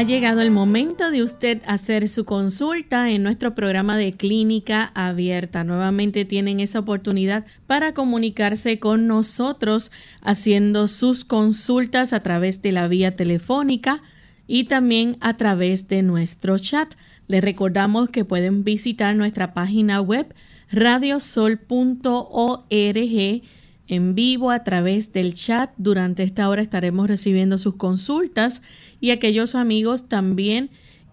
Ha llegado el momento de usted hacer su consulta en nuestro programa de clínica abierta. Nuevamente tienen esa oportunidad para comunicarse con nosotros haciendo sus consultas a través de la vía telefónica y también a través de nuestro chat. Les recordamos que pueden visitar nuestra página web radiosol.org en vivo a través del chat. Durante esta hora estaremos recibiendo sus consultas y aquellos amigos también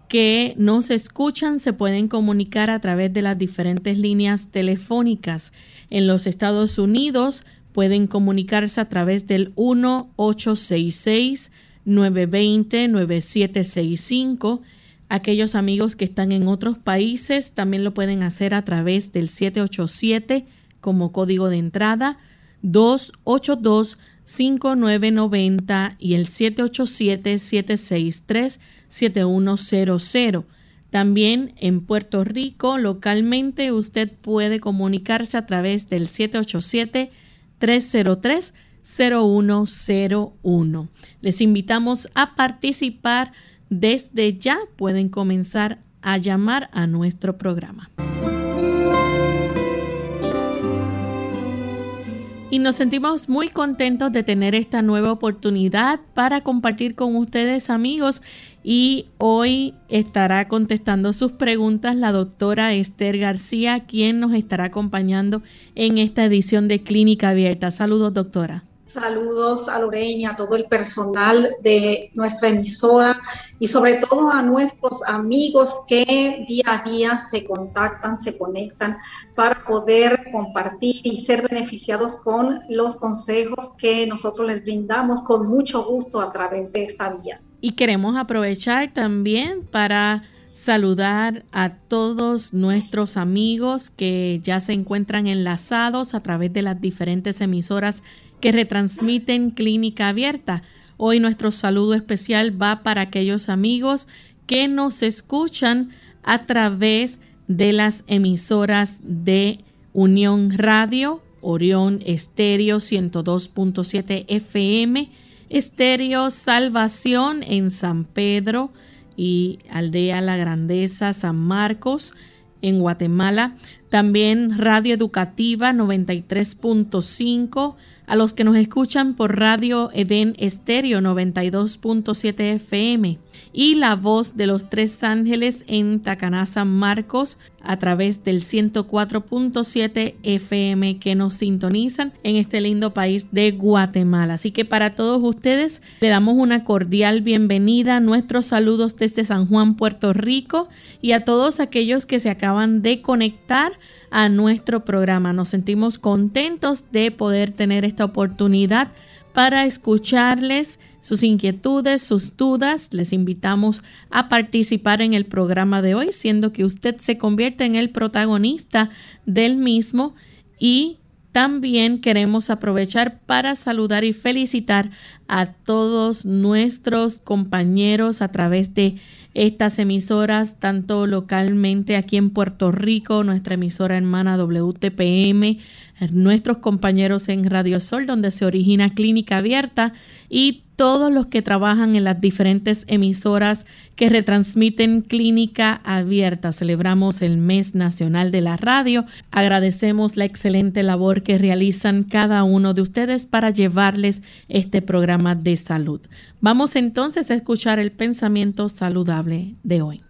que nos escuchan se pueden comunicar a través de las diferentes líneas telefónicas. En los Estados Unidos pueden comunicarse a través del 1-866-920-9765. Aquellos amigos que están en otros países también lo pueden hacer a través del 787 como código de entrada 282-5990 y el 787-763-7100. También en Puerto Rico, localmente, usted puede comunicarse a través del 787-303-0101. Les invitamos a participar desde ya. Pueden comenzar a llamar a nuestro programa. Y nos sentimos muy contentos de tener esta nueva oportunidad para compartir con ustedes amigos y hoy estará contestando sus preguntas la doctora Esther García, quien nos estará acompañando en esta edición de Clínica Abierta. Saludos doctora. Saludos a Lorena, a todo el personal de nuestra emisora y sobre todo a nuestros amigos que día a día se contactan, se conectan para poder compartir y ser beneficiados con los consejos que nosotros les brindamos con mucho gusto a través de esta vía. Y queremos aprovechar también para saludar a todos nuestros amigos que ya se encuentran enlazados a través de las diferentes emisoras que retransmiten Clínica Abierta. Hoy nuestro saludo especial va para aquellos amigos que nos escuchan a través de las emisoras de Unión Radio, Orión Estéreo 102.7 FM, Estéreo Salvación en San Pedro y Aldea La Grandeza, San Marcos, en Guatemala. También Radio Educativa 93.5 a los que nos escuchan por Radio Edén Estéreo 92.7 FM y La Voz de los Tres Ángeles en Tacaná, San Marcos a través del 104.7 FM que nos sintonizan en este lindo país de Guatemala. Así que para todos ustedes le damos una cordial bienvenida, nuestros saludos desde San Juan, Puerto Rico y a todos aquellos que se acaban de conectar a nuestro programa. Nos sentimos contentos de poder tener esta oportunidad para escucharles sus inquietudes, sus dudas. Les invitamos a participar en el programa de hoy, siendo que usted se convierte en el protagonista del mismo y también queremos aprovechar para saludar y felicitar a todos nuestros compañeros a través de estas emisoras, tanto localmente aquí en Puerto Rico, nuestra emisora hermana WTPM, nuestros compañeros en Radio Sol, donde se origina Clínica Abierta, y todos los que trabajan en las diferentes emisoras que retransmiten Clínica Abierta. Celebramos el mes nacional de la radio. Agradecemos la excelente labor que realizan cada uno de ustedes para llevarles este programa de salud. Vamos entonces a escuchar el pensamiento saludable de hoy.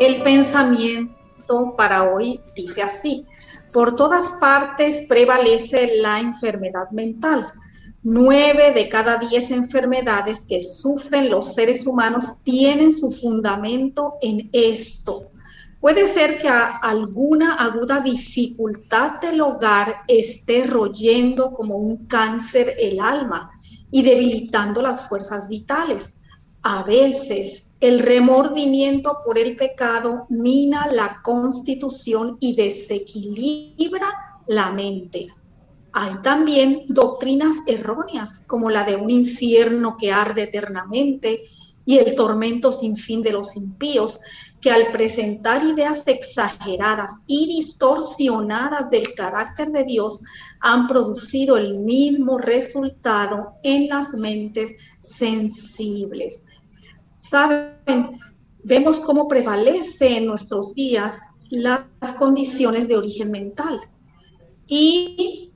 El pensamiento para hoy dice así. Por todas partes prevalece la enfermedad mental Nueve de cada diez enfermedades que sufren los seres humanos tienen su fundamento en esto. Puede ser que alguna aguda dificultad del hogar esté royendo como un cáncer el alma y debilitando las fuerzas vitales. A veces el remordimiento por el pecado mina la constitución y desequilibra la mente. Hay también doctrinas erróneas, como la de un infierno que arde eternamente y el tormento sin fin de los impíos, que al presentar ideas exageradas y distorsionadas del carácter de Dios han producido el mismo resultado en las mentes sensibles. Saben, vemos cómo prevalece en nuestros días las condiciones de origen mental. Y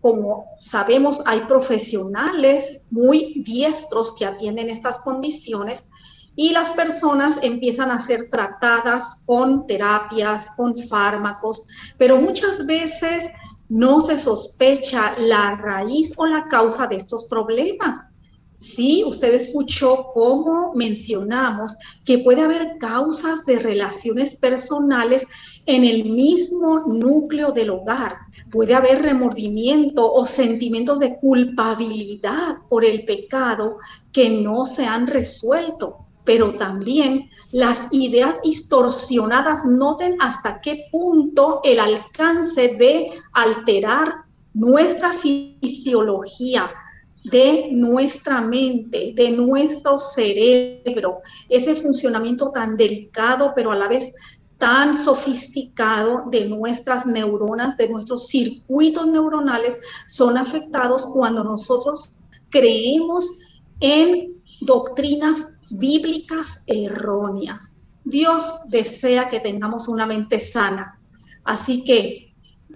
como sabemos, hay profesionales muy diestros que atienden estas condiciones y las personas empiezan a ser tratadas con terapias, con fármacos, pero muchas veces no se sospecha la raíz o la causa de estos problemas. Sí, usted escuchó cómo mencionamos que puede haber causas de relaciones personales en el mismo núcleo del hogar. Puede haber remordimiento o sentimientos de culpabilidad por el pecado que no se han resuelto pero también las ideas distorsionadas noten hasta qué punto el alcance de alterar nuestra fisiología, de nuestra mente, de nuestro cerebro, ese funcionamiento tan delicado, pero a la vez tan sofisticado de nuestras neuronas, de nuestros circuitos neuronales, son afectados cuando nosotros creemos en doctrinas bíblicas erróneas. Dios desea que tengamos una mente sana, así que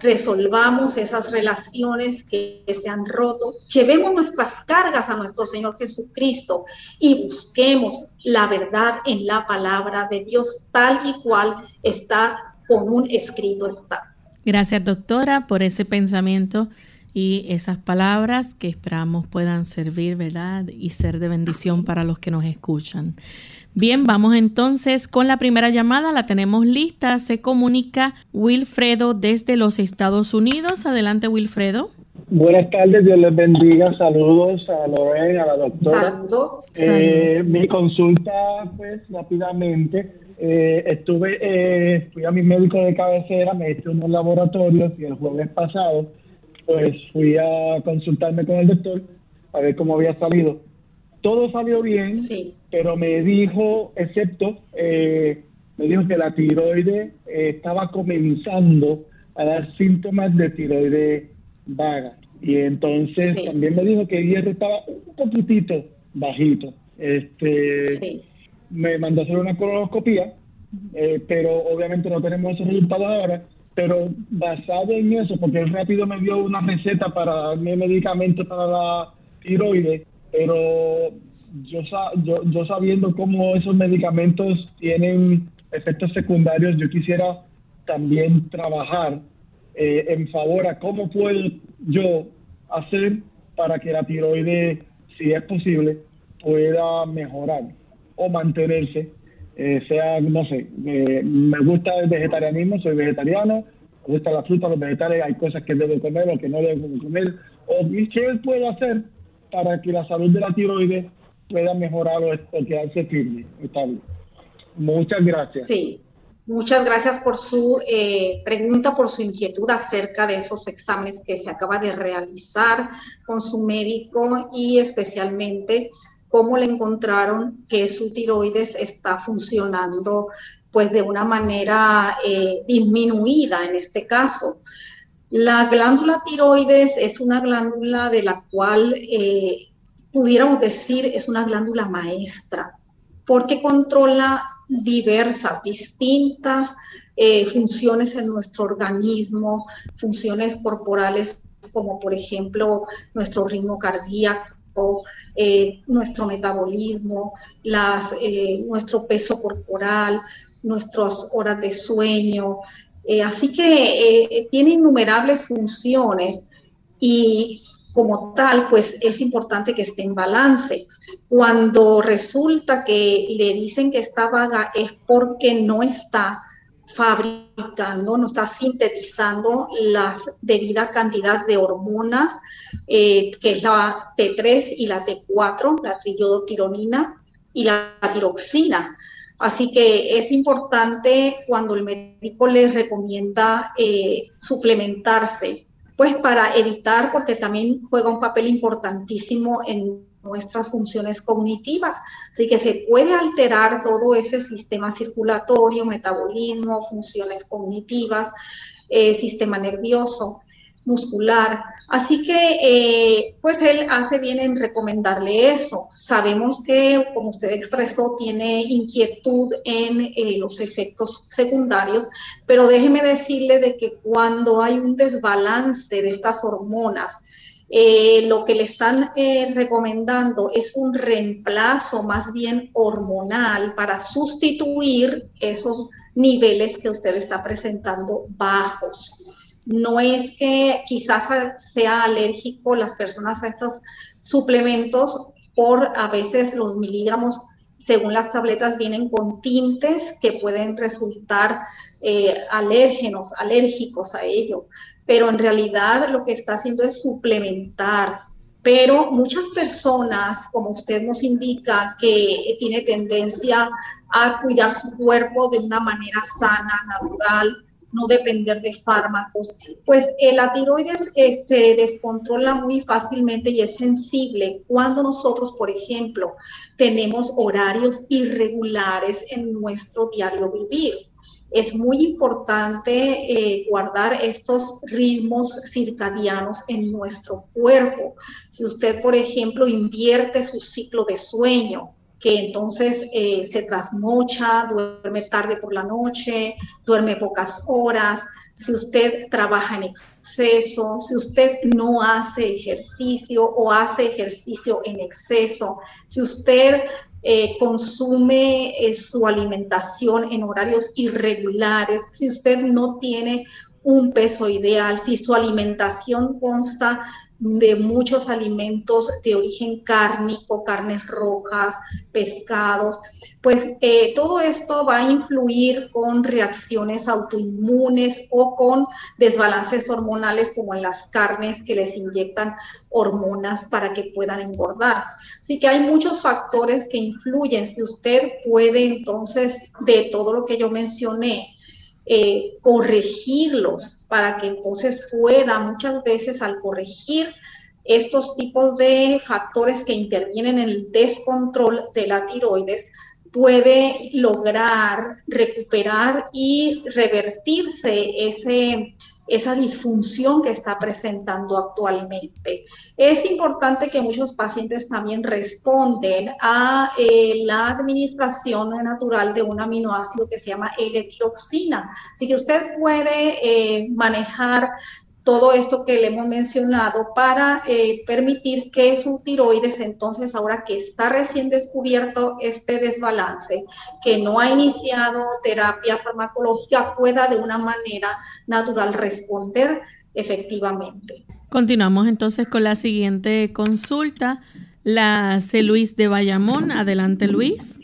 resolvamos esas relaciones que se han roto, llevemos nuestras cargas a nuestro Señor Jesucristo y busquemos la verdad en la palabra de Dios tal y cual está con un escrito está. Gracias doctora por ese pensamiento y esas palabras que esperamos puedan servir, ¿verdad? Y ser de bendición para los que nos escuchan. Bien, vamos entonces con la primera llamada, la tenemos lista, se comunica Wilfredo desde los Estados Unidos. Adelante, Wilfredo. Buenas tardes, Dios les bendiga, saludos a Lorena, a la doctora. Saludos. Eh, mi consulta, pues rápidamente, eh, estuve, eh, fui a mi médico de cabecera, me hice unos laboratorios y el jueves pasado pues fui a consultarme con el doctor a ver cómo había salido. Todo salió bien, pero me dijo, excepto, eh, me dijo que la tiroide eh, estaba comenzando a dar síntomas de tiroide vaga. Y entonces también me dijo que el hierro estaba un poquitito bajito. Este, Me mandó a hacer una colonoscopia, eh, pero obviamente no tenemos esos resultados ahora pero basado en eso, porque él rápido me dio una receta para darme medicamentos para la tiroides, pero yo, yo, yo sabiendo cómo esos medicamentos tienen efectos secundarios, yo quisiera también trabajar eh, en favor a cómo puedo yo hacer para que la tiroides, si es posible, pueda mejorar o mantenerse eh, sea, no sé, me gusta el vegetarianismo, soy vegetariano, me gusta la fruta, los vegetales, hay cosas que debo comer o que no debo comer, o qué puedo hacer para que la salud de la tiroides pueda mejorar o, quedarse firme, estable. Muchas gracias. Sí, muchas gracias por su eh, pregunta, por su inquietud acerca de esos exámenes que se acaba de realizar con su médico y especialmente cómo le encontraron que su tiroides está funcionando pues de una manera eh, disminuida en este caso. La glándula tiroides es una glándula de la cual eh, pudiéramos decir es una glándula maestra, porque controla diversas, distintas eh, funciones en nuestro organismo, funciones corporales como por ejemplo nuestro ritmo cardíaco, eh, nuestro metabolismo, las, eh, nuestro peso corporal, nuestras horas de sueño. Así que tiene innumerables funciones y como tal, pues es importante que esté en balance. Cuando resulta que le dicen que está vaga es porque no está fabricando, no está sintetizando la debida cantidad de hormonas, eh, que es la T3 y la T4, la triiodotironina y la tiroxina. Así que es importante cuando el médico les recomienda eh, suplementarse, pues para evitar, porque también juega un papel importantísimo en nuestras funciones cognitivas. Así que se puede alterar todo ese sistema circulatorio, metabolismo, funciones cognitivas, eh, sistema nervioso muscular. Así que, eh, pues él hace bien en recomendarle eso. Sabemos que, como usted expresó, tiene inquietud en eh, los efectos secundarios, pero déjeme decirle de que cuando hay un desbalance de estas hormonas, eh, lo que le están recomendando es un reemplazo más bien hormonal para sustituir esos niveles que usted está presentando bajos. No es que quizás sea alérgico las personas a estos suplementos por a veces los miligramos, según las tabletas, vienen con tintes que pueden resultar eh, alérgenos, alérgicos a ello. Pero en realidad lo que está haciendo es suplementar. Pero muchas personas, como usted nos indica, que tiene tendencia a cuidar su cuerpo de una manera sana, natural, no depender de fármacos, pues eh, la tiroides eh, se descontrola muy fácilmente y es sensible cuando nosotros, por ejemplo, tenemos horarios irregulares en nuestro diario vivir. Es muy importante eh, guardar estos ritmos circadianos en nuestro cuerpo. Si usted, por ejemplo, invierte su ciclo de sueño, que entonces eh, se trasnocha, duerme tarde por la noche, duerme pocas horas, si usted trabaja en exceso, si usted no hace ejercicio o hace ejercicio en exceso, si usted eh, consume eh, su alimentación en horarios irregulares, si usted no tiene un peso ideal, si su alimentación consta de muchos alimentos de origen cárnico, carnes rojas, pescados, pues eh, todo esto va a influir con reacciones autoinmunes o con desbalances hormonales como en las carnes que les inyectan hormonas para que puedan engordar. Así que hay muchos factores que influyen. Si usted puede entonces de todo lo que yo mencioné, eh, corregirlos para que entonces pueda muchas veces al corregir estos tipos de factores que intervienen en el descontrol de la tiroides, puede lograr recuperar y revertirse ese, esa disfunción que está presentando actualmente. Es importante que muchos pacientes también responden a eh, la administración natural de un aminoácido que se llama L-tiroxina. Así que usted puede eh, manejar todo esto que le hemos mencionado para eh, permitir que su tiroides, entonces ahora que está recién descubierto este desbalance, que no ha iniciado terapia farmacológica, pueda de una manera natural responder efectivamente. Continuamos entonces con la siguiente consulta. La C. Luis de Bayamón. Adelante, Luis.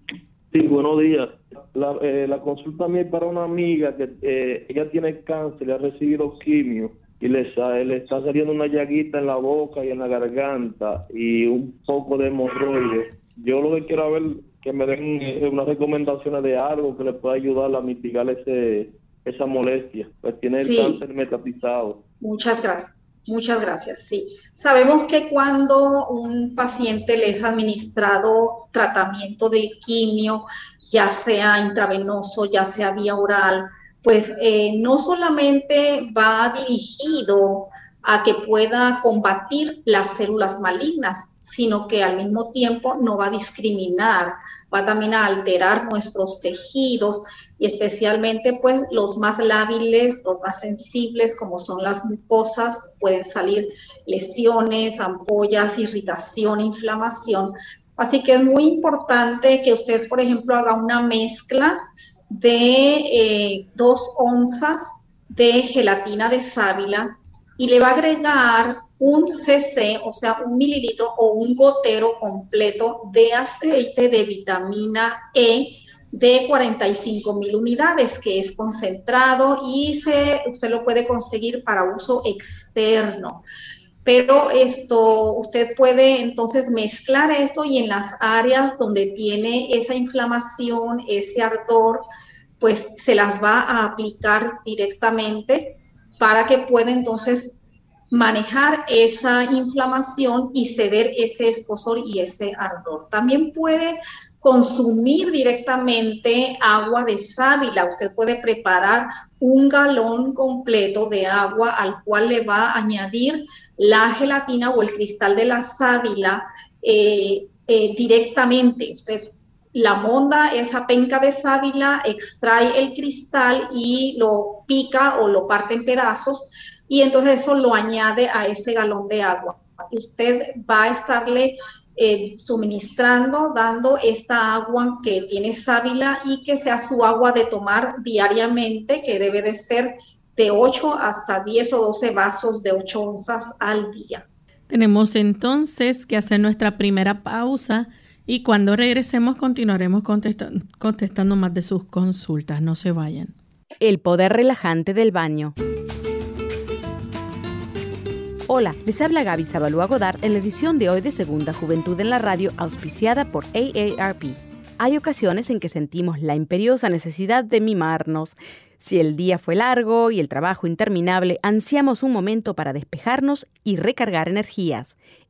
Sí, buenos días. La, eh, consulta mía es para una amiga que eh, ella tiene cáncer y ha recibido quimio y le, le está saliendo una llaguita en la boca y en la garganta y un poco de hemorroides. Yo lo que quiero ver que me den eh, unas recomendaciones de algo que le pueda ayudar a mitigar ese esa molestia, pues tiene el cáncer metatizado. Muchas gracias. Muchas gracias. Sí, sabemos que cuando un paciente le es administrado tratamiento de quimio, ya sea intravenoso, ya sea vía oral, pues eh, no solamente va dirigido a que pueda combatir las células malignas, sino que al mismo tiempo no va a discriminar, va también a alterar nuestros tejidos y especialmente pues los más lábiles, los más sensibles como son las mucosas, pueden salir lesiones, ampollas, irritación, inflamación. Así que es muy importante que usted, por ejemplo, haga una mezcla de eh, dos onzas de gelatina de sábila y le va a agregar un cc, o sea, un mililitro o un gotero completo de aceite de vitamina E de 45 mil unidades, que es concentrado y se, usted lo puede conseguir para uso externo. Pero esto, usted puede entonces mezclar esto y en las áreas donde tiene esa inflamación, ese ardor, pues se las va a aplicar directamente para que pueda entonces manejar esa inflamación y ceder ese escosor y ese ardor. También puede consumir directamente agua de sábila. Usted puede preparar un galón completo de agua al cual le va a añadir la gelatina o el cristal de la sábila eh, eh, directamente. Usted la monda, esa penca de sábila, extrae el cristal y lo pica o lo parte en pedazos y entonces eso lo añade a ese galón de agua. Usted va a estarle eh, suministrando, dando esta agua que tiene sábila y que sea su agua de tomar diariamente, que debe de ser de 8 hasta 10 o 12 vasos de 8 onzas al día. Tenemos entonces que hacer nuestra primera pausa y cuando regresemos continuaremos contestando más de sus consultas. No se vayan. El poder relajante del baño. Hola, les habla Gaby Zabalúa Godard en la edición de hoy de Segunda Juventud en la Radio, auspiciada por AARP. Hay ocasiones en que sentimos la imperiosa necesidad de mimarnos. Si el día fue largo y el trabajo interminable, ansiamos un momento para despejarnos y recargar energías.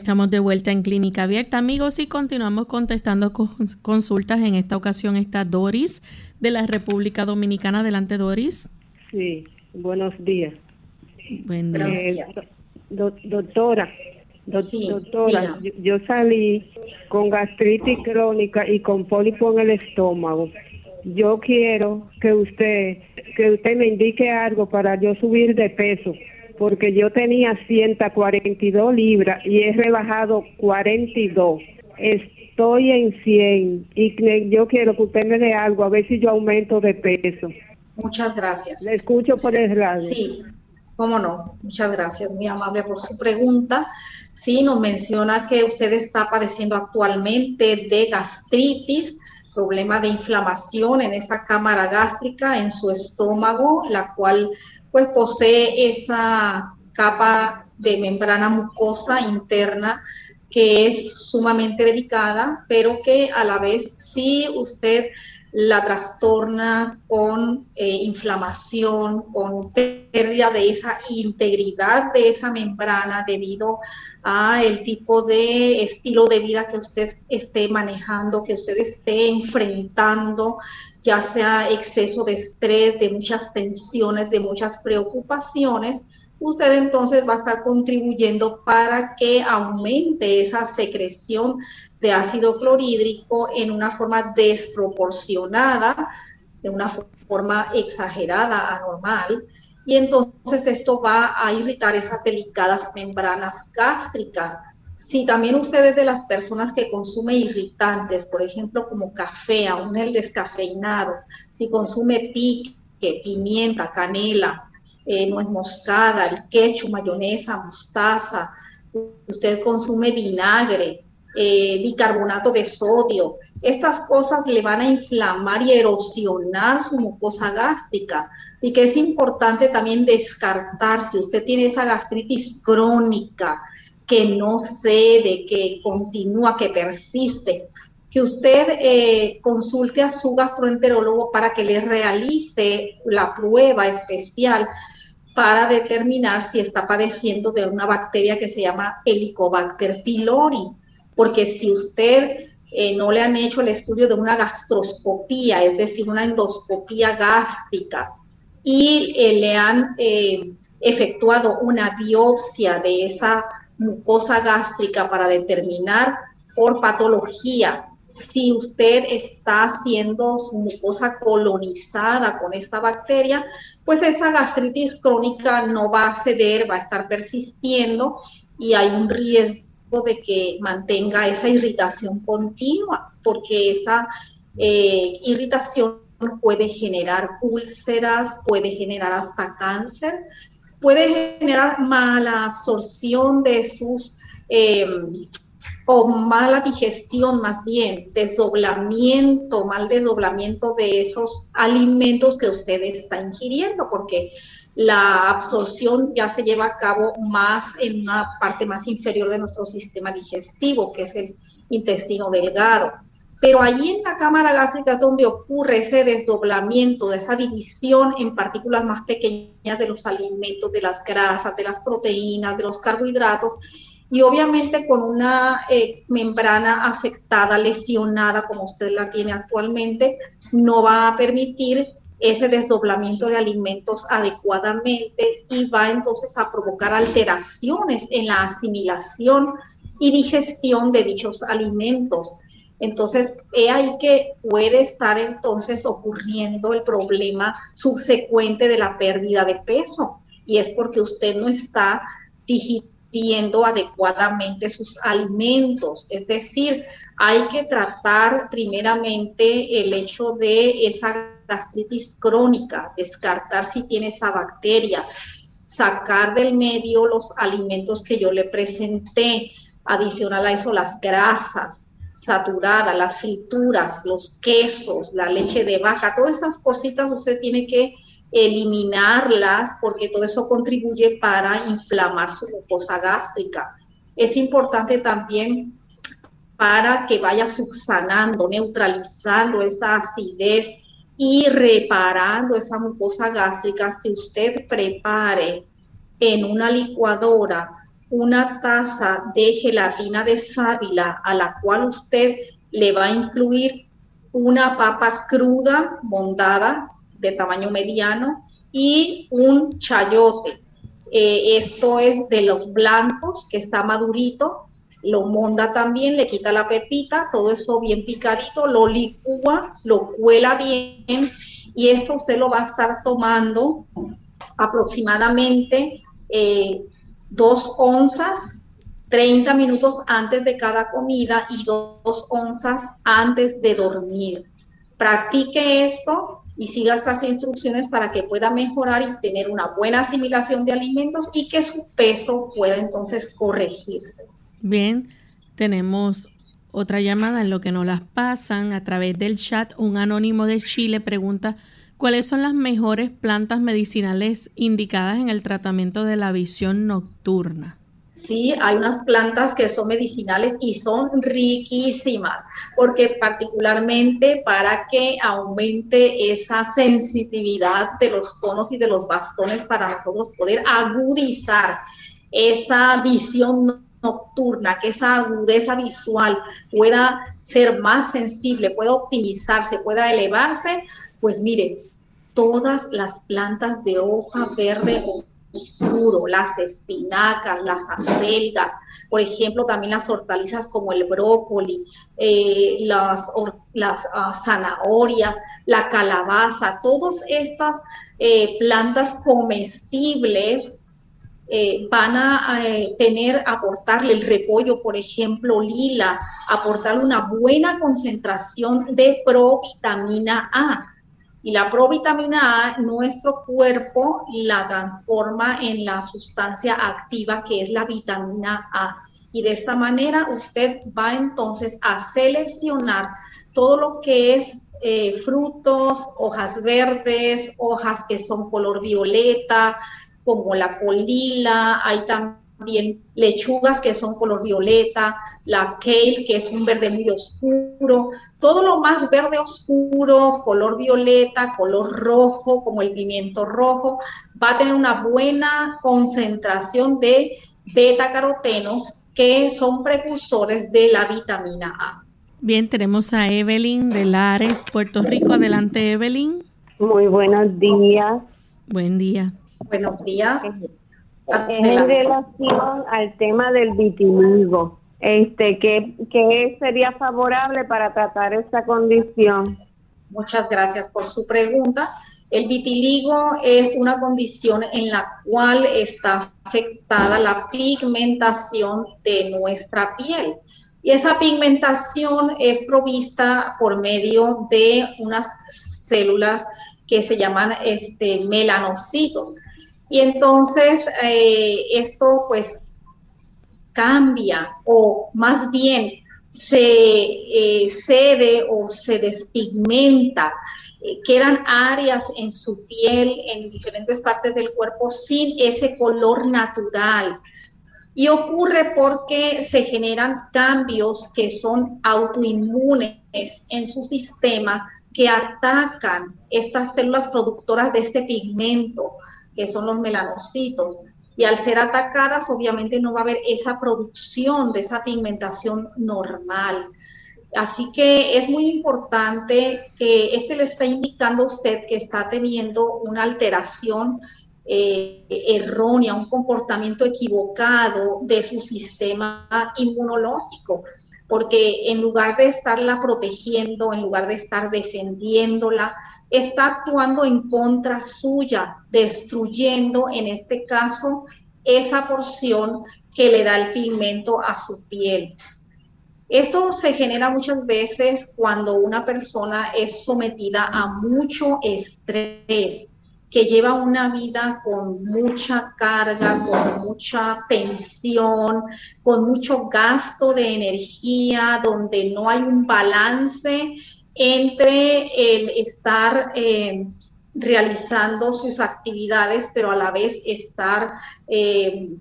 Estamos de vuelta en Clínica Abierta, amigos, y continuamos contestando consultas. En esta ocasión está Doris de la República Dominicana. Adelante, Doris. Sí, buenos días. Buen día. Eh, doctora, doctora, yo, salí con gastritis crónica y con pólipo en el estómago. Yo quiero que usted que usted me indique algo para yo subir de peso porque yo tenía 142 libras y he rebajado 42. Estoy en 100 y yo quiero que usted me dé algo, a ver si yo aumento de peso. Muchas gracias. Le escucho por el radio. Sí, cómo no. Muchas gracias, muy amable por su pregunta. Sí, nos menciona que usted está padeciendo actualmente de gastritis, problema de inflamación en esa cámara gástrica, en su estómago, la cual pues posee esa capa de membrana mucosa interna que es sumamente delicada, pero que a la vez si usted la trastorna con eh, inflamación, con pérdida de esa integridad de esa membrana debido a el tipo de estilo de vida que usted esté manejando, que usted esté enfrentando, ya sea exceso de estrés, de muchas tensiones, de muchas preocupaciones, usted entonces va a estar contribuyendo para que aumente esa secreción de ácido clorhídrico en una forma desproporcionada, de una forma exagerada, anormal, y entonces esto va a irritar esas delicadas membranas gástricas si también usted es de las personas que consume irritantes, por ejemplo, como café, aún el descafeinado, si consume pique, pimienta, canela, eh, nuez moscada, el ketchup, mayonesa, mostaza, usted consume vinagre, eh, bicarbonato de sodio, estas cosas le van a inflamar y erosionar su mucosa gástrica. Así que es importante también descartar si usted tiene esa gastritis crónica, que no cede, que continúa, que persiste, que usted eh, consulte a su gastroenterólogo para que le realice la prueba especial para determinar si está padeciendo de una bacteria que se llama Helicobacter pylori, porque si usted eh, no le han hecho el estudio de una gastroscopía, es decir, una endoscopía gástrica, y eh, le han efectuado una biopsia de esa mucosa gástrica para determinar por patología si usted está haciendo su mucosa colonizada con esta bacteria, pues esa gastritis crónica no va a ceder, va a estar persistiendo y hay un riesgo de que mantenga esa irritación continua, porque esa eh, irritación puede generar úlceras, puede generar hasta cáncer, puede generar mala absorción de sus, eh, o mala digestión más bien, desdoblamiento, mal desdoblamiento de esos alimentos que usted está ingiriendo, porque la absorción ya se lleva a cabo más en una parte más inferior de nuestro sistema digestivo, que es el intestino delgado. Pero allí en la cámara gástrica es donde ocurre ese desdoblamiento, de esa división en partículas más pequeñas de los alimentos, de las grasas, de las proteínas, de los carbohidratos, y obviamente con una eh, membrana afectada, lesionada, como usted la tiene actualmente, no va a permitir ese desdoblamiento de alimentos adecuadamente y va entonces a provocar alteraciones en la asimilación y digestión de dichos alimentos. Entonces, he ahí que puede estar entonces ocurriendo el problema subsecuente de la pérdida de peso y es porque usted no está digiriendo adecuadamente sus alimentos. Es decir, hay que tratar primeramente el hecho de esa gastritis crónica, descartar si tiene esa bacteria, sacar del medio los alimentos que yo le presenté, adicional a eso las grasas, saturada, las frituras, los quesos, la leche de vaca, todas esas cositas usted tiene que eliminarlas porque todo eso contribuye para inflamar su mucosa gástrica. Es importante también para que vaya subsanando, neutralizando esa acidez y reparando esa mucosa gástrica que usted prepare en una licuadora una taza de gelatina de sábila a la cual usted le va a incluir una papa cruda mondada de tamaño mediano y un chayote. Eh, esto es de los blancos, que está madurito. Lo monda también, le quita la pepita, todo eso bien picadito, lo licúa, lo cuela bien y esto usted lo va a estar tomando aproximadamente eh, dos onzas 30 minutos antes de cada comida y dos onzas antes de dormir. Practique esto y siga estas instrucciones para que pueda mejorar y tener una buena asimilación de alimentos y que su peso pueda entonces corregirse. Bien, tenemos otra llamada en lo que nos las pasan a través del chat. Un anónimo de Chile pregunta cuáles son las mejores plantas medicinales indicadas en el tratamiento de la visión nocturna. Sí, hay unas plantas que son medicinales y son riquísimas, porque particularmente para que aumente esa sensitividad de los conos y de los bastones para nosotros poder agudizar esa visión nocturna, que esa agudeza visual pueda ser más sensible, pueda optimizarse, pueda elevarse, pues mire, todas las plantas de hoja verde oscuro, las espinacas, las acelgas, por ejemplo, también las hortalizas como el brócoli, eh, las, ah, zanahorias, la calabaza, todas estas eh, plantas comestibles eh, van a tener, aportarle el repollo, por ejemplo, lila, aportarle una buena concentración de provitamina A y la provitamina A, nuestro cuerpo la transforma en la sustancia activa que es la vitamina A. Y de esta manera usted va entonces a seleccionar todo lo que es eh, frutos, hojas verdes, hojas que son color violeta, como la colila, hay también lechugas que son color violeta, la kale que es un verde muy oscuro, todo lo más verde oscuro, color violeta, color rojo, como el pimiento rojo, va a tener una buena concentración de beta-carotenos que son precursores de la vitamina A. Bien, tenemos a Evelyn de Lares, Puerto Rico. Adelante, Evelyn. Muy buenos días. Buen día. Buenos días. En relación al tema del vitiligo, este, ¿qué, ¿qué sería favorable para tratar esta condición? Muchas gracias por su pregunta. El vitiligo es una condición en la cual está afectada la pigmentación de nuestra piel. Y esa pigmentación es provista por medio de unas células que se llaman este, melanocitos. Y entonces eh, esto pues cambia o más bien se eh, cede o se despigmenta, eh, quedan áreas en su piel, en diferentes partes del cuerpo, sin ese color natural. Y ocurre porque se generan cambios que son autoinmunes en su sistema que atacan estas células productoras de este pigmento, que son los melanocitos y al ser atacadas obviamente no va a haber esa producción de esa pigmentación normal. Así que es muy importante que este le está indicando a usted que está teniendo una alteración eh, errónea, un comportamiento equivocado de su sistema inmunológico, porque en lugar de estarla protegiendo, en lugar de estar defendiéndola, está actuando en contra suya, destruyendo en este caso esa porción que le da el pigmento a su piel. Esto se genera muchas veces cuando una persona es sometida a mucho estrés, que lleva una vida con mucha carga, con mucha tensión, con mucho gasto de energía, donde no hay un balance entre el estar eh, realizando sus actividades, pero a la vez estar, eh,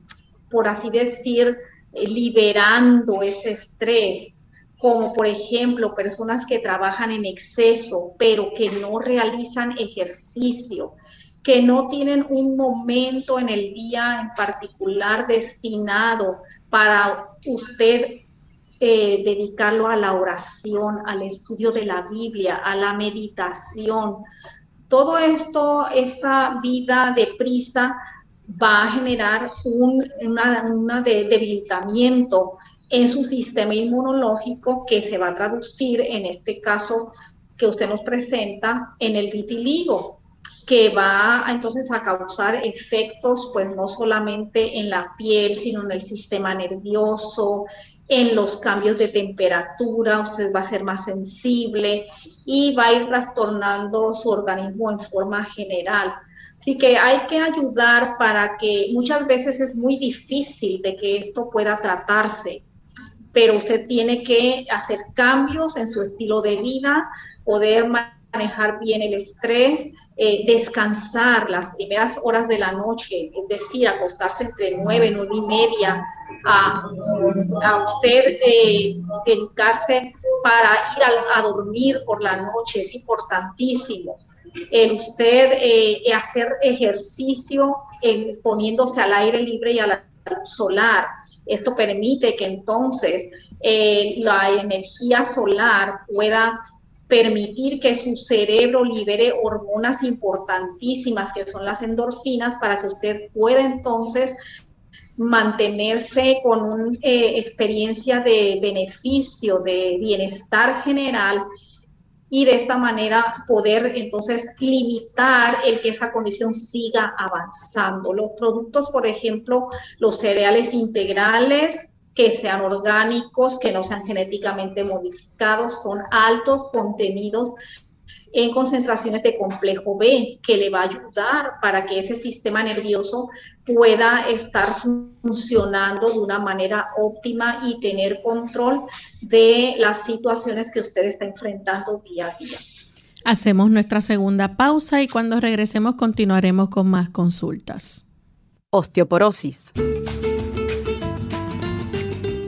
por así decir, liberando ese estrés, como por ejemplo personas que trabajan en exceso, pero que no realizan ejercicio. que no tienen un momento en el día en particular destinado para usted eh, dedicarlo a la oración, al estudio de la Biblia, a la meditación. Todo esto, esta vida de prisa va a generar un una, debilitamiento en su sistema inmunológico que se va a traducir en este caso que usted nos presenta en el vitiligo, que va entonces a causar efectos, pues no solamente en la piel, sino en el sistema nervioso, en los cambios de temperatura, usted va a ser más sensible y va a ir trastornando su organismo en forma general. Así que hay que ayudar para que muchas veces es muy difícil de que esto pueda tratarse, pero usted tiene que hacer cambios en su estilo de vida, poder manejar bien el estrés, eh, descansar las primeras horas de la noche, es decir, acostarse entre nueve, nueve y media, a, a usted eh, dedicarse para ir a, dormir por la noche, es importantísimo. El usted eh, hacer ejercicio poniéndose al aire libre y a la solar. Esto permite que entonces la energía solar pueda permitir que su cerebro libere hormonas importantísimas que son las endorfinas para que usted pueda entonces mantenerse con una eh, experiencia de beneficio, de bienestar general y de esta manera poder entonces limitar el que esta condición siga avanzando. Los productos, por ejemplo, los cereales integrales, que sean orgánicos, que no sean genéticamente modificados, son altos contenidos en concentraciones de complejo B, que le va a ayudar para que ese sistema nervioso pueda estar funcionando de una manera óptima y tener control de las situaciones que usted está enfrentando día a día. Hacemos nuestra segunda pausa y cuando regresemos continuaremos con más consultas. Osteoporosis.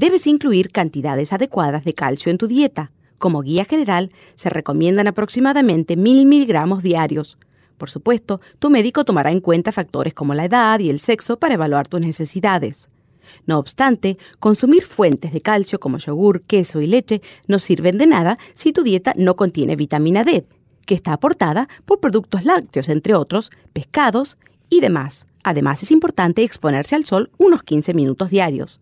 Debes incluir cantidades adecuadas de calcio en tu dieta. Como guía general, se recomiendan aproximadamente 1000 miligramos diarios. Por supuesto, tu médico tomará en cuenta factores como la edad y el sexo para evaluar tus necesidades. No obstante, consumir fuentes de calcio como yogur, queso y leche no sirven de nada si tu dieta no contiene vitamina D, que está aportada por productos lácteos, entre otros, pescados y demás. Además, es importante exponerse al sol unos 15 minutos diarios.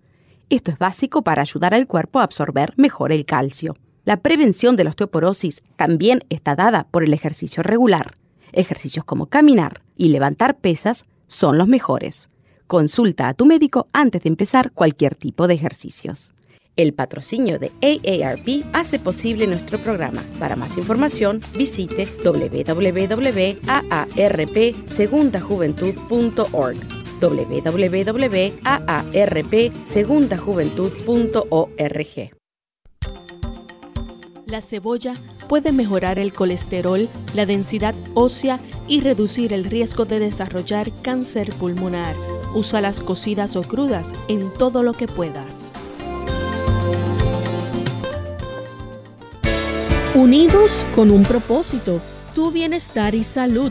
Esto es básico para ayudar al cuerpo a absorber mejor el calcio. La prevención de la osteoporosis también está dada por el ejercicio regular. Ejercicios como caminar y levantar pesas son los mejores. Consulta a tu médico antes de empezar cualquier tipo de ejercicios. El patrocinio de AARP hace posible nuestro programa. Para más información, visite www.aarpsegundajuventud.org www.aarpsegundajuventud.org. La cebolla puede mejorar el colesterol, la densidad ósea y reducir el riesgo de desarrollar cáncer pulmonar. Usa las cocidas o crudas en todo lo que puedas. Unidos con un propósito, tu bienestar y salud.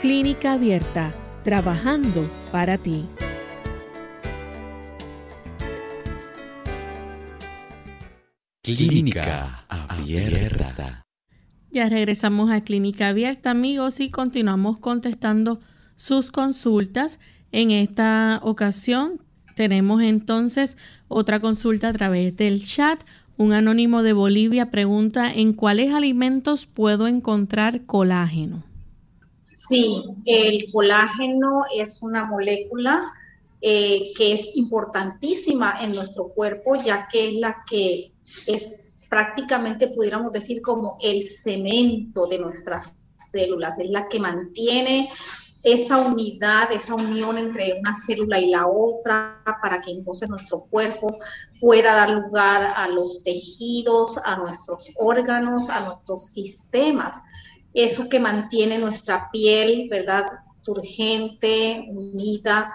Clínica Abierta, trabajando para ti. Clínica Abierta. Ya regresamos a Clínica Abierta, amigos, y continuamos contestando sus consultas. En esta ocasión tenemos entonces otra consulta a través del chat. Un anónimo de Bolivia pregunta, ¿en cuáles alimentos puedo encontrar colágeno? Sí, el colágeno es una molécula eh, que es importantísima en nuestro cuerpo, ya que es la que es prácticamente, pudiéramos decir, como el cemento de nuestras células, es la que mantiene esa unidad, esa unión entre una célula y la otra, para que entonces nuestro cuerpo pueda dar lugar a los tejidos, a nuestros órganos, a nuestros sistemas. Eso que mantiene nuestra piel, ¿verdad? Turgente, unida,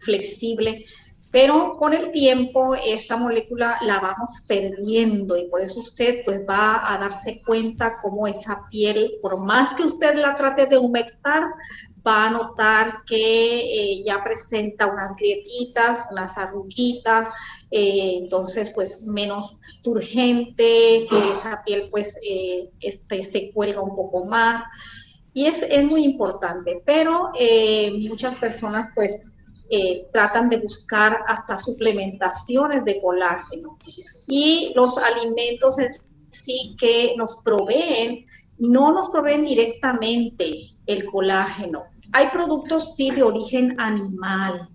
flexible. Pero con el tiempo esta molécula la vamos perdiendo y por eso usted pues va a darse cuenta cómo esa piel, por más que usted la trate de humectar, va a notar que eh, ya presenta unas grietitas, unas arruguitas, eh, entonces pues menos turgente, que esa piel pues eh, este, se cuelga un poco más. Y es, es muy importante, pero muchas personas pues tratan de buscar hasta suplementaciones de colágeno. Y los alimentos en sí que nos proveen, no nos proveen directamente el colágeno. Hay productos sí de origen animal,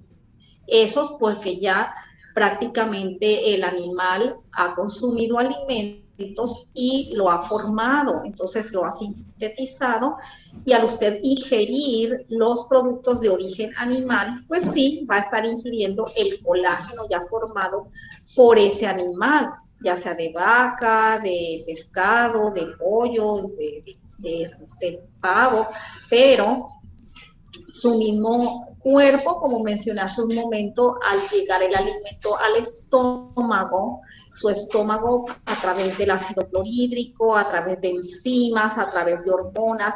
esos pues que ya prácticamente el animal ha consumido alimentos y lo ha formado, entonces lo ha sintetizado y al usted ingerir los productos de origen animal, pues sí, va a estar ingiriendo el colágeno ya formado por ese animal, ya sea de vaca, de pescado, de pollo, de, pavo, pero su mismo cuerpo, como mencioné hace un momento, al llegar el alimento al estómago, su estómago a través del ácido clorhídrico, a través de enzimas, a través de hormonas,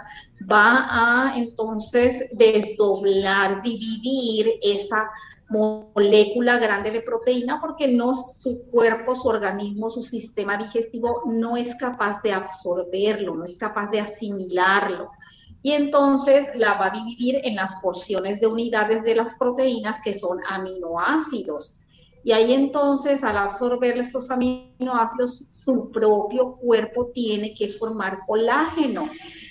va a entonces desdoblar, dividir esa molécula grande de proteína porque no su cuerpo, su organismo, su sistema digestivo no es capaz de absorberlo, no es capaz de asimilarlo y entonces la va a dividir en las porciones de unidades de las proteínas que son aminoácidos. Y ahí entonces al absorber esos aminoácidos, su propio cuerpo tiene que formar colágeno.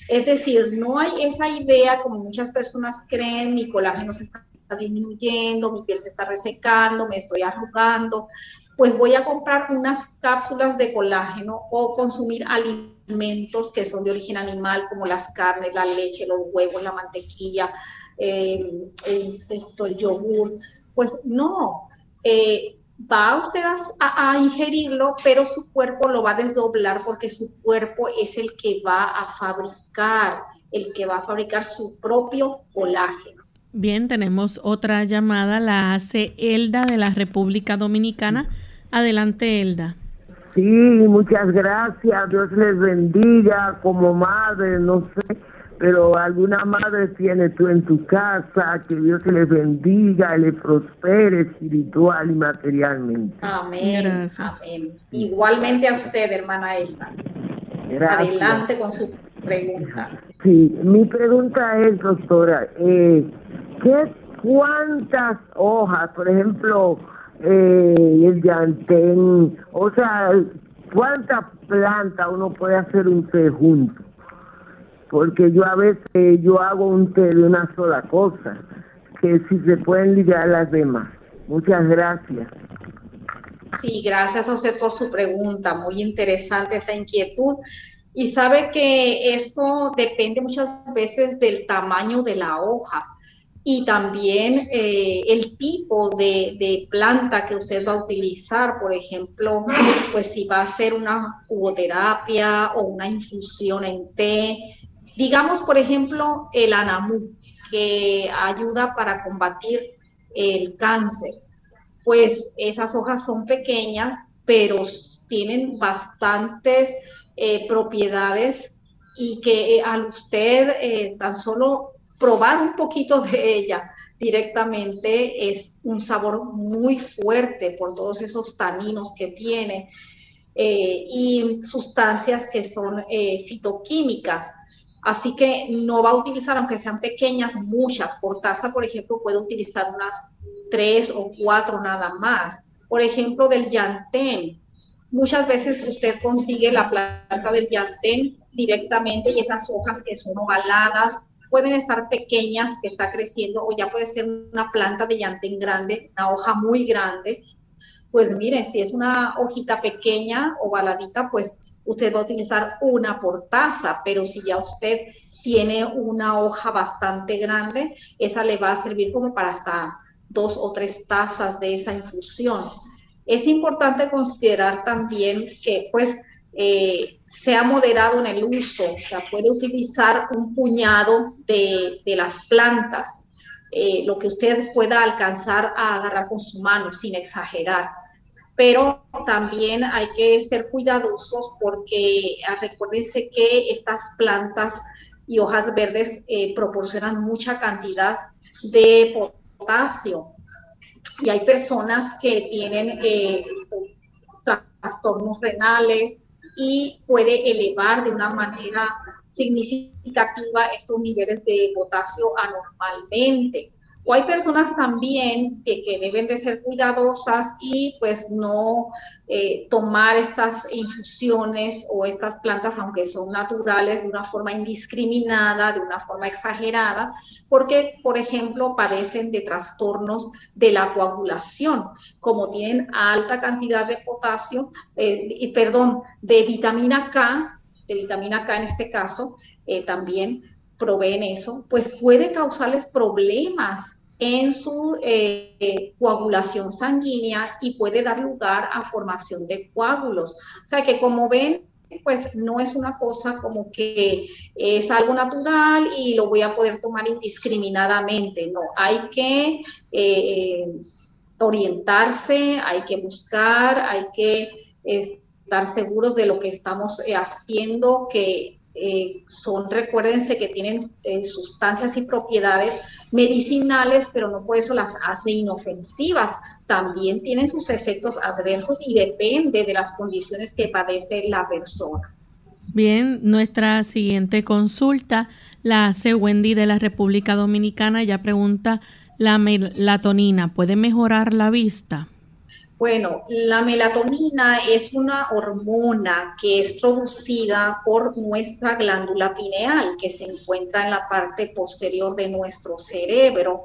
Es decir, no hay esa idea como muchas personas creen, mi colágeno se está disminuyendo, mi piel se está resecando, me estoy arrugando, pues voy a comprar unas cápsulas de colágeno o consumir alimentos alimentos que son de origen animal, como las carnes, la leche, los huevos, la mantequilla, eh, el, esto, el yogur, pues no, eh, va usted a, a, ingerirlo, pero su cuerpo lo va a desdoblar porque su cuerpo es el que va a fabricar, el que va a fabricar su propio colágeno. Bien, tenemos otra llamada, la hace Elda de la República Dominicana. Adelante, Elda. Sí, muchas gracias. Dios les bendiga como madre, no sé, pero alguna madre tiene tú en tu casa, que Dios les bendiga y le prospere espiritual y materialmente. Amén. Amén. Igualmente a usted, hermana Elba. Adelante con su pregunta. Sí, mi pregunta es, doctora, eh, ¿qué, ¿cuántas hojas, por ejemplo, eh, el llantén, o sea, cuánta planta uno puede hacer un té junto. Porque yo a veces yo hago un té de una sola cosa, que si se pueden ligar las demás. Muchas gracias. Sí, gracias a usted por su pregunta, muy interesante esa inquietud. Y sabe que esto depende muchas veces del tamaño de la hoja y también eh, el tipo de, planta que usted va a utilizar, por ejemplo, pues si va a hacer una jugoterapia o una infusión en té. Digamos, por ejemplo, el anamú, que ayuda para combatir el cáncer. Pues esas hojas son pequeñas, pero tienen bastantes eh, propiedades y que eh, al usted tan solo probar un poquito de ella directamente es un sabor muy fuerte por todos esos taninos que tiene eh, y sustancias que son eh, fitoquímicas. Así que no va a utilizar, aunque sean pequeñas, muchas. Por taza, por ejemplo, puede utilizar unas tres o cuatro nada más. Por ejemplo, del yantén. Muchas veces usted consigue la planta del yantén directamente y esas hojas que son ovaladas pueden estar pequeñas que está creciendo o ya puede ser una planta de yantén grande, una hoja muy grande. Pues mire, si es una hojita pequeña ovaladita, pues usted va a utilizar una por taza, pero si ya usted tiene una hoja bastante grande, esa le va a servir como para hasta dos o tres tazas de esa infusión. Es importante considerar también que pues eh, sea moderado en el uso, o sea, puede utilizar un puñado de, las plantas, eh, lo que usted pueda alcanzar a agarrar con su mano sin exagerar. Pero también hay que ser cuidadosos porque ah, recuérdense que estas plantas y hojas verdes eh, proporcionan mucha cantidad de potasio. Y hay personas que tienen eh, trastornos renales y puede elevar de una manera significativa estos niveles de potasio anormalmente. O hay personas también que, deben de ser cuidadosas y pues no eh, tomar estas infusiones o estas plantas, aunque son naturales, de una forma indiscriminada, de una forma exagerada, porque, por ejemplo, padecen de trastornos de la coagulación, como tienen alta cantidad de potasio, eh, perdón, de vitamina K, de vitamina K en este caso, eh, también proveen eso, pues puede causarles problemas en su eh, coagulación sanguínea y puede dar lugar a formación de coágulos. O sea que como ven, pues no es una cosa como que es algo natural y lo voy a poder tomar indiscriminadamente, no, hay que eh, orientarse, hay que buscar, hay que estar seguros de lo que estamos eh, haciendo, que eh, son, recuérdense que tienen eh, sustancias y propiedades medicinales, pero no por eso las hace inofensivas. También tienen sus efectos adversos y depende de las condiciones que padece la persona. Bien, nuestra siguiente consulta la hace Wendy de la República Dominicana. Ya pregunta, ¿la melatonina puede mejorar la vista? Bueno, la melatonina es una hormona que es producida por nuestra glándula pineal, que se encuentra en la parte posterior de nuestro cerebro.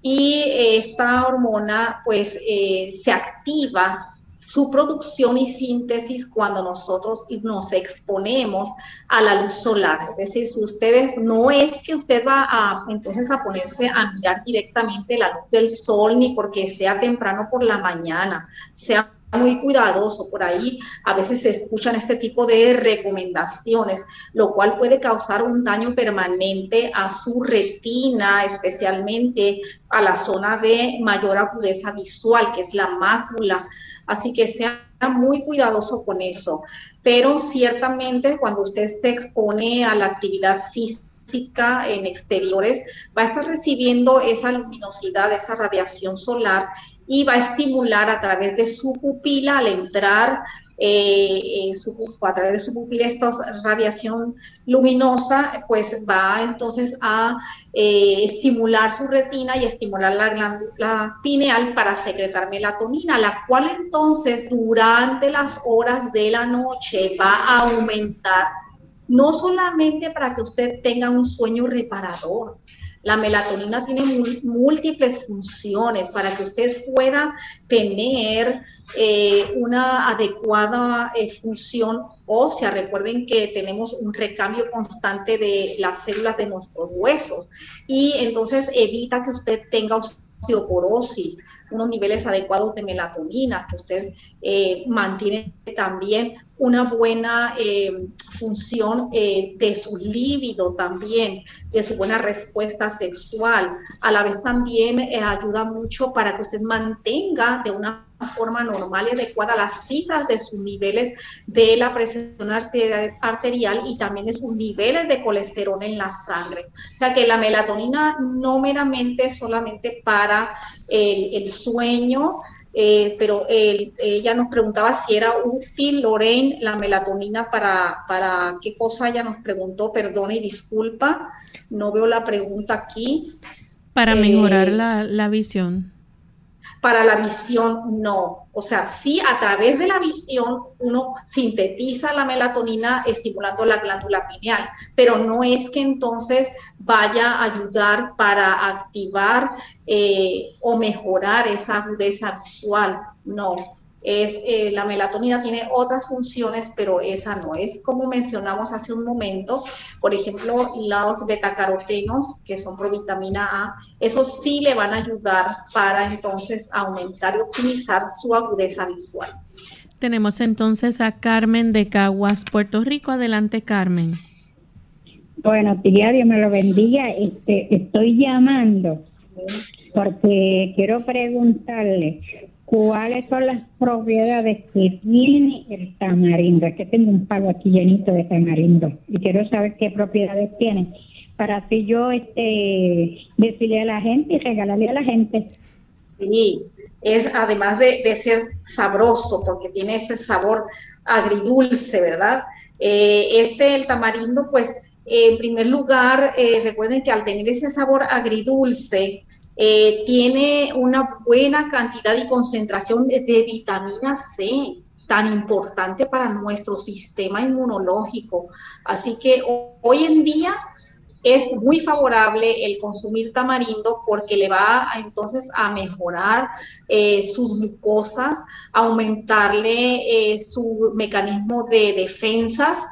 Y esta hormona pues eh, se activa su producción y síntesis cuando nosotros nos exponemos a la luz solar. Es decir, ustedes, no es que usted va a entonces a ponerse a mirar directamente la luz del sol, ni porque sea temprano por la mañana, sea muy cuidadoso por ahí. A veces se escuchan este tipo de recomendaciones, lo cual puede causar un daño permanente a su retina, especialmente a la zona de mayor agudeza visual, que es la mácula. Así que sea muy cuidadoso con eso. Pero ciertamente cuando usted se expone a la actividad física en exteriores, va a estar recibiendo esa luminosidad, esa radiación solar y va a estimular a través de su pupila al entrar eh, a través de su pupila esta radiación luminosa, pues va entonces a eh, estimular su retina y estimular la glándula pineal para secretar melatonina, la cual entonces durante las horas de la noche va a aumentar, no solamente para que usted tenga un sueño reparador, la melatonina tiene múltiples funciones para que usted pueda tener eh, una adecuada eh, función ósea. Recuerden que tenemos un recambio constante de las células de nuestros huesos y entonces evita que usted tenga osteoporosis, unos niveles adecuados de melatonina, que usted eh, mantiene también una buena eh, función eh, de su líbido también, de su buena respuesta sexual. A la vez también ayuda mucho para que usted mantenga de una forma normal y adecuada las cifras de sus niveles de la presión arterial y también de sus niveles de colesterol en la sangre. O sea que la melatonina no meramente solamente para el, el sueño, eh, pero ella nos preguntaba si era útil, Lorraine, la melatonina para, para qué cosa ella nos preguntó, perdone y disculpa, no veo la pregunta aquí. Para mejorar la, la visión. Para la visión, no. O sea, sí, a través de la visión uno sintetiza la melatonina estimulando la glándula pineal, pero no es que entonces vaya a ayudar para activar eh, o mejorar esa agudeza visual. No, es eh, la melatonina tiene otras funciones, pero esa no es como mencionamos hace un momento. Por ejemplo, los betacarotenos, que son provitamina A, esos sí le van a ayudar para entonces aumentar y optimizar su agudeza visual. Tenemos entonces a Carmen de Caguas, Puerto Rico. Adelante, Carmen. Bueno, tía, Dios me lo bendiga. Este, estoy llamando porque quiero preguntarle cuáles son las propiedades que tiene el tamarindo. Es que tengo un palo aquí llenito de tamarindo y quiero saber qué propiedades tiene para así yo este, decirle a la gente y regalarle a la gente. Sí, es además de, ser sabroso, porque tiene ese sabor agridulce, ¿verdad? Eh, este, el tamarindo, pues, en primer lugar, eh, recuerden que al tener ese sabor agridulce, eh, tiene una buena cantidad y concentración de, vitamina C, tan importante para nuestro sistema inmunológico. Así que hoy en día es muy favorable el consumir tamarindo porque le va entonces a mejorar eh, sus mucosas, aumentarle eh, su mecanismo de defensas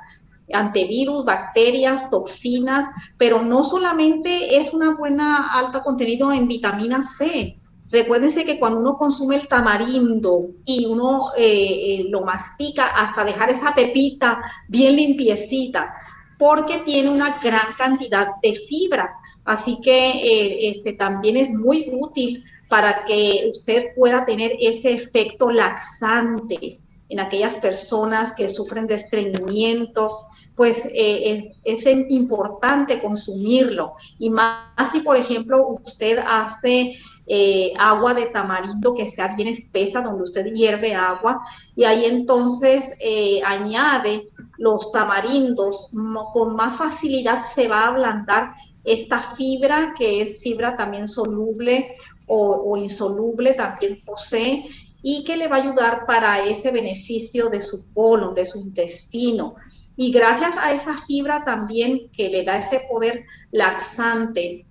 antivirus, bacterias, toxinas, pero no solamente es una buena alta contenido en vitamina C. Recuérdense que cuando uno consume el tamarindo y uno eh, eh, lo mastica hasta dejar esa pepita bien limpiecita, porque tiene una gran cantidad de fibra. Así que eh, este, también es muy útil para que usted pueda tener ese efecto laxante en aquellas personas que sufren de estreñimiento, pues eh, es, importante consumirlo. Y más si, por ejemplo, usted hace eh, agua de tamarindo que sea bien espesa, donde usted hierve agua, y ahí entonces eh, añade los tamarindos, con más facilidad se va a ablandar esta fibra, que es fibra también soluble o insoluble, también posee, y que le va a ayudar para ese beneficio de su colon, de su intestino. Y gracias a esa fibra también que le da ese poder laxante,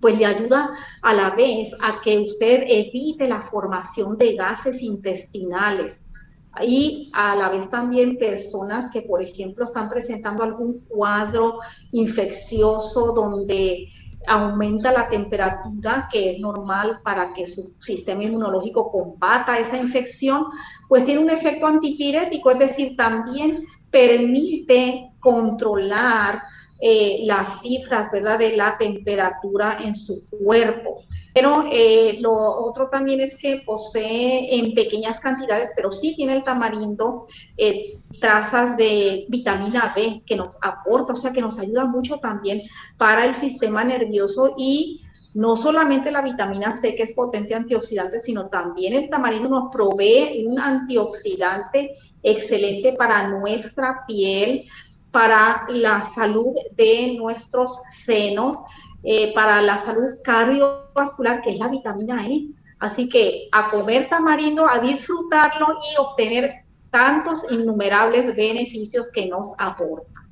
pues le ayuda a la vez a que usted evite la formación de gases intestinales. Y a la vez también personas que, por ejemplo, están presentando algún cuadro infeccioso donde aumenta la temperatura, que es normal para que su sistema inmunológico combata esa infección, pues tiene un efecto antipirético, es decir, también permite controlar eh, las cifras, ¿verdad?, de la temperatura en su cuerpo. Pero eh, lo otro también es que posee en pequeñas cantidades, pero sí tiene el tamarindo eh, trazas de vitamina B que nos aporta, o sea que nos ayuda mucho también para el sistema nervioso y no solamente la vitamina C que es potente antioxidante, sino también el tamarindo nos provee un antioxidante excelente para nuestra piel, para la salud de nuestros senos, eh, para la salud cardiovascular, que es la vitamina E. Así que a comer tamarindo, a disfrutarlo y obtener tantos innumerables beneficios que nos aporta.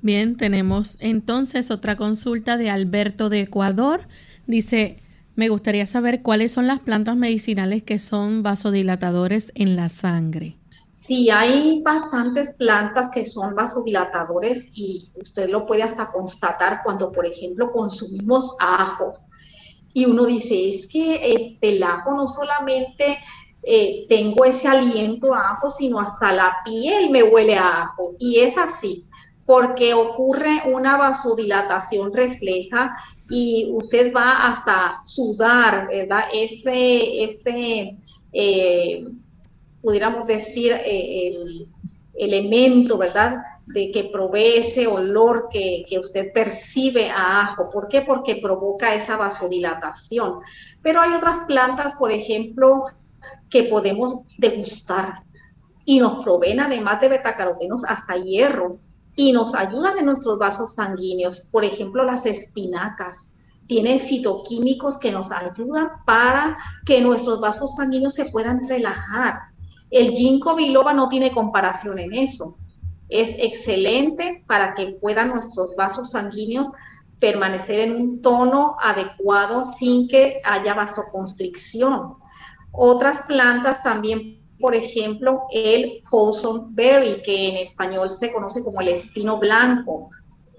Bien, tenemos entonces otra consulta de Alberto de Ecuador. Dice, me gustaría saber cuáles son las plantas medicinales que son vasodilatadores en la sangre. Sí, hay bastantes plantas que son vasodilatadores y usted lo puede hasta constatar cuando, por ejemplo, consumimos ajo. Y uno dice, es que este, el ajo no solamente eh, tengo ese aliento a ajo, sino hasta la piel me huele a ajo. Y es así, porque ocurre una vasodilatación refleja y usted va hasta sudar, ¿verdad? Ese, ese eh, pudiéramos decir, eh, el elemento, ¿verdad? De que provee ese olor que, usted percibe a ajo. ¿Por qué? Porque provoca esa vasodilatación. Pero hay otras plantas, por ejemplo, que podemos degustar y nos proveen además de betacarotenos hasta hierro y nos ayudan en nuestros vasos sanguíneos. Por ejemplo, las espinacas tienen fitoquímicos que nos ayudan para que nuestros vasos sanguíneos se puedan relajar. El ginkgo biloba no tiene comparación en eso. Es excelente para que puedan nuestros vasos sanguíneos permanecer en un tono adecuado sin que haya vasoconstricción. Otras plantas también, por ejemplo, el Wholesome Berry, que en español se conoce como el espino blanco,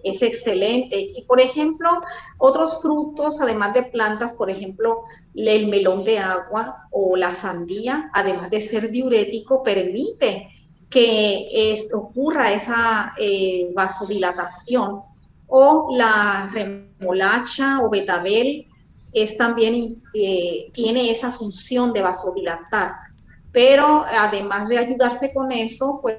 es excelente. Y por ejemplo, otros frutos, además de plantas, por ejemplo, el melón de agua o la sandía, además de ser diurético, permite que ocurra esa eh, vasodilatación. O la remolacha o betabel es también, eh, tiene esa función de vasodilatar. Pero además de ayudarse con eso, pues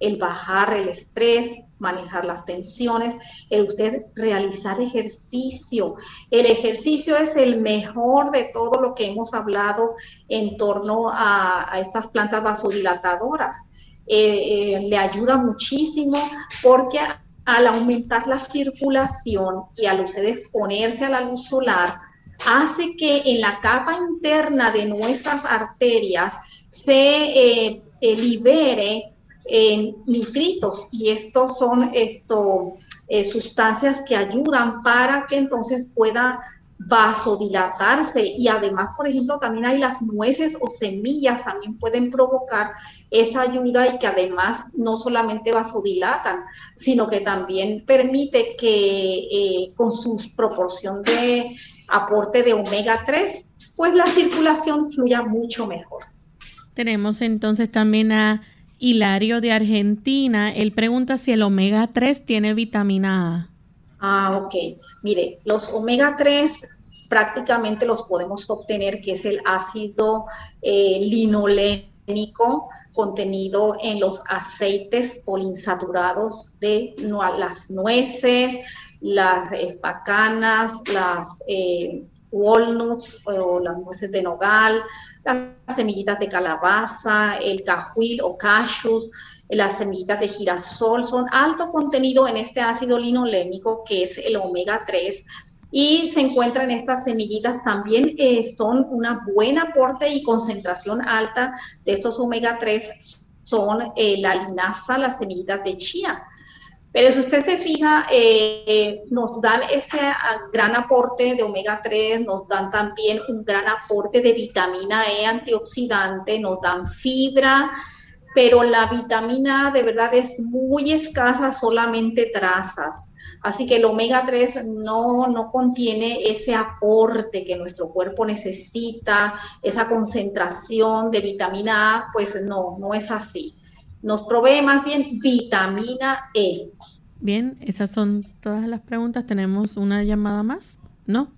el bajar el estrés, manejar las tensiones, el usted realizar ejercicio. El ejercicio es el mejor de todo lo que hemos hablado en torno a, estas plantas vasodilatadoras. Eh, eh, le ayuda muchísimo porque al aumentar la circulación y al usted exponerse a la luz solar, hace que en la capa interna de nuestras arterias se eh, libere en nitritos y estos son esto, eh, sustancias que ayudan para que entonces pueda vasodilatarse y además, por ejemplo, también hay las nueces o semillas también pueden provocar esa ayuda y que además no solamente vasodilatan, sino que también permite que eh, con su proporción de aporte de omega 3, pues la circulación fluya mucho mejor. Tenemos entonces también a Hilario de Argentina. Él pregunta si el omega 3 tiene vitamina A. Ah, ok. Mire, los omega 3 prácticamente los podemos obtener, que es el ácido eh, linolénico contenido en los aceites poliinsaturados de las nueces, las espacanas, las eh, walnuts o las nueces de nogal, las semillitas de calabaza, el cajuil o cashews, las semillitas de girasol, son alto contenido en este ácido linolénico que es el omega 3 y se encuentran estas semillitas también eh, son una buena aporte y concentración alta de estos omega 3 son eh, la linaza, las semillitas de chía. Pero si usted se fija, eh, nos dan ese ah, gran aporte de omega 3, nos dan también un gran aporte de vitamina E antioxidante, nos dan fibra, pero la vitamina A de verdad es muy escasa, solamente trazas. Así que el omega 3 no, no contiene ese aporte que nuestro cuerpo necesita, esa concentración de vitamina A, pues no, no es así nos provee más bien vitamina E. Bien, esas son todas las preguntas. ¿Tenemos una llamada más? ¿No?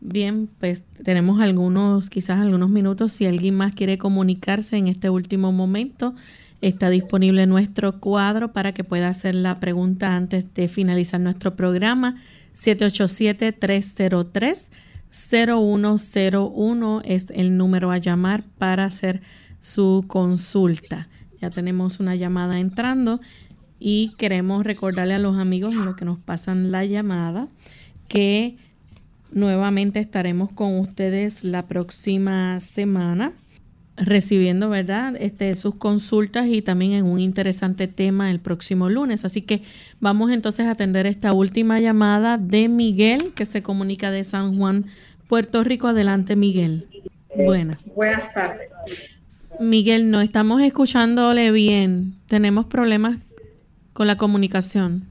Bien, pues tenemos algunos, quizás algunos minutos. Si alguien más quiere comunicarse en este último momento, está disponible nuestro cuadro para que pueda hacer la pregunta antes de finalizar nuestro programa. 787-303-0101 es el número a llamar para hacer su consulta. Ya tenemos una llamada entrando y queremos recordarle a los amigos en lo que nos pasan la llamada que nuevamente estaremos con ustedes la próxima semana recibiendo, ¿verdad? Este, sus consultas y también en un interesante tema el próximo lunes. Así que vamos entonces a atender esta última llamada de Miguel, que se comunica de San Juan, Puerto Rico. Adelante, Miguel. Buenas. Buenas tardes. Miguel, no estamos escuchándole bien. Tenemos problemas con la comunicación.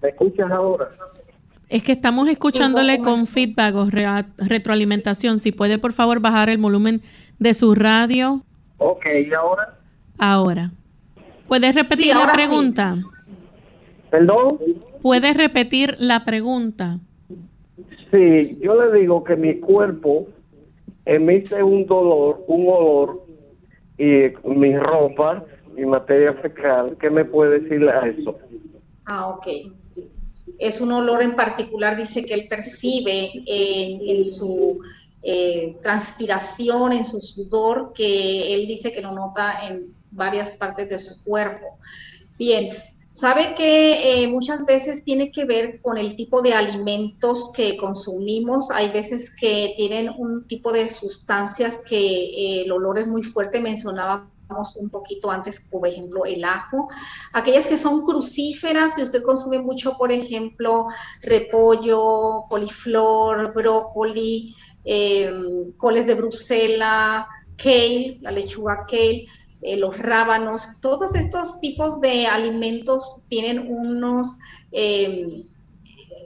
¿Me escuchas ahora? Es que estamos escuchándole con feedback o retroalimentación. Si puede, por favor, bajar el volumen de su radio. Ok, ¿y ahora? Ahora. ¿Puedes repetir la pregunta? ¿Perdón? ¿Puedes repetir la pregunta? Sí, yo le digo que mi cuerpo emite un dolor, un olor, y mi ropa, mi materia fecal, ¿qué me puede decir a eso? Ah, ok. Es un olor en particular, dice que él percibe en, su, eh, transpiración, en su sudor, que él dice que lo nota en varias partes de su cuerpo. Bien, sabe que eh, muchas veces tiene que ver con el tipo de alimentos que consumimos. Hay veces que tienen un tipo de sustancias que eh, el olor es muy fuerte, mencionaba un poquito antes, por ejemplo, el ajo. Aquellas que son crucíferas, si usted consume mucho, por ejemplo, repollo, coliflor, brócoli, em, coles de Bruselas, kale, la lechuga kale, eh, los rábanos, todos estos tipos de alimentos tienen unos... Em,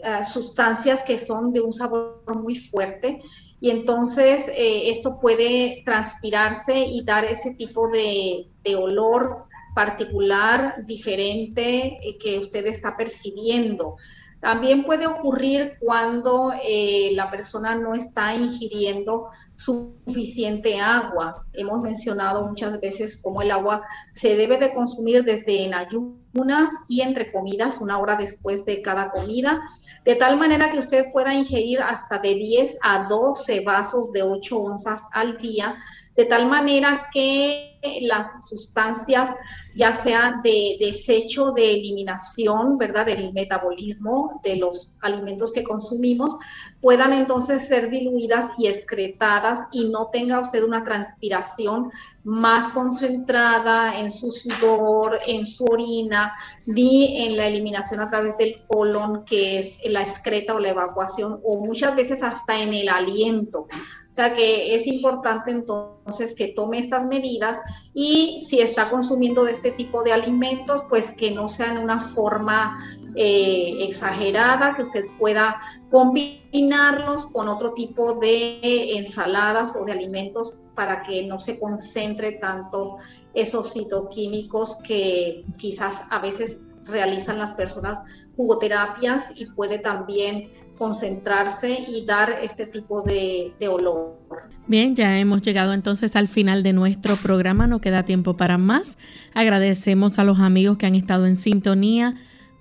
eh, sustancias que son de un sabor muy fuerte y entonces eh, esto puede transpirarse y dar ese tipo de, olor particular, diferente, que usted está percibiendo. También puede ocurrir cuando eh, la persona no está ingiriendo suficiente agua. Hemos mencionado muchas veces cómo el agua se debe de consumir desde en ayunas y entre comidas, una hora después de cada comida de tal manera que usted pueda ingerir hasta de 10 a 12 vasos de 8 onzas al día, de tal manera que las sustancias, ya sea de desecho, de eliminación, ¿verdad?, del metabolismo de los alimentos que consumimos, puedan entonces ser diluidas y excretadas y no tenga usted una transpiración más concentrada en su sudor, en su orina, ni en la eliminación a través del colon, que es la excreta o la evacuación, o muchas veces hasta en el aliento. O sea que es importante entonces que tome estas medidas y si está consumiendo de este tipo de alimentos, pues que no sea en una forma eh, exagerada, que usted pueda combinarlos con otro tipo de ensaladas o de alimentos para que no se concentre tanto esos fitoquímicos que quizás a veces realizan las personas jugoterapias y puede también concentrarse y dar este tipo de, de, olor. Bien, ya hemos llegado entonces al final de nuestro programa, no queda tiempo para más. Agradecemos a los amigos que han estado en sintonía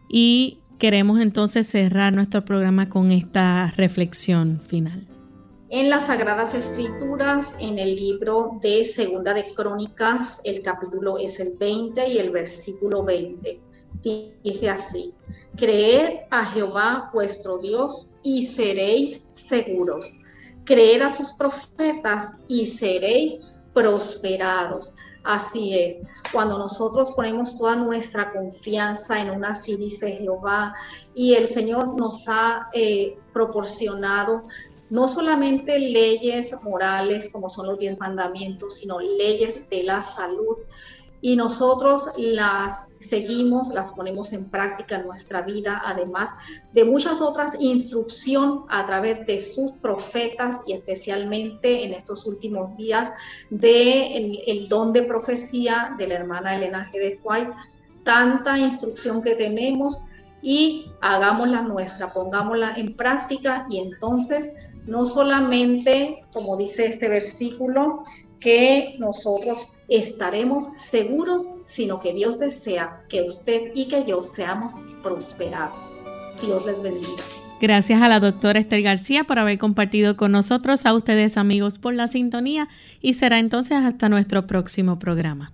y queremos entonces cerrar nuestro programa con esta reflexión final en las Sagradas Escrituras, en el libro de Segunda de Crónicas, el capítulo es el 20 y el versículo 20. Dice así, creed a Jehová vuestro Dios y seréis seguros. Creed a sus profetas y seréis prosperados. Así es, cuando nosotros ponemos toda nuestra confianza en una así dice Jehová y el Señor nos ha eh, proporcionado no solamente leyes morales como son los diez mandamientos, sino leyes de la salud. Y nosotros las seguimos, las ponemos en práctica en nuestra vida, además de muchas otras instrucción a través de sus profetas y especialmente en estos últimos días de el, don de profecía de la hermana Elena G. de White. Tanta instrucción que tenemos y hagámosla nuestra, pongámosla en práctica y entonces no solamente, como dice este versículo, que nosotros estaremos seguros, sino que Dios desea que usted y que yo seamos prosperados. Dios les bendiga. Gracias a la doctora Esther García por haber compartido con nosotros, a ustedes amigos por la sintonía y será entonces hasta nuestro próximo programa.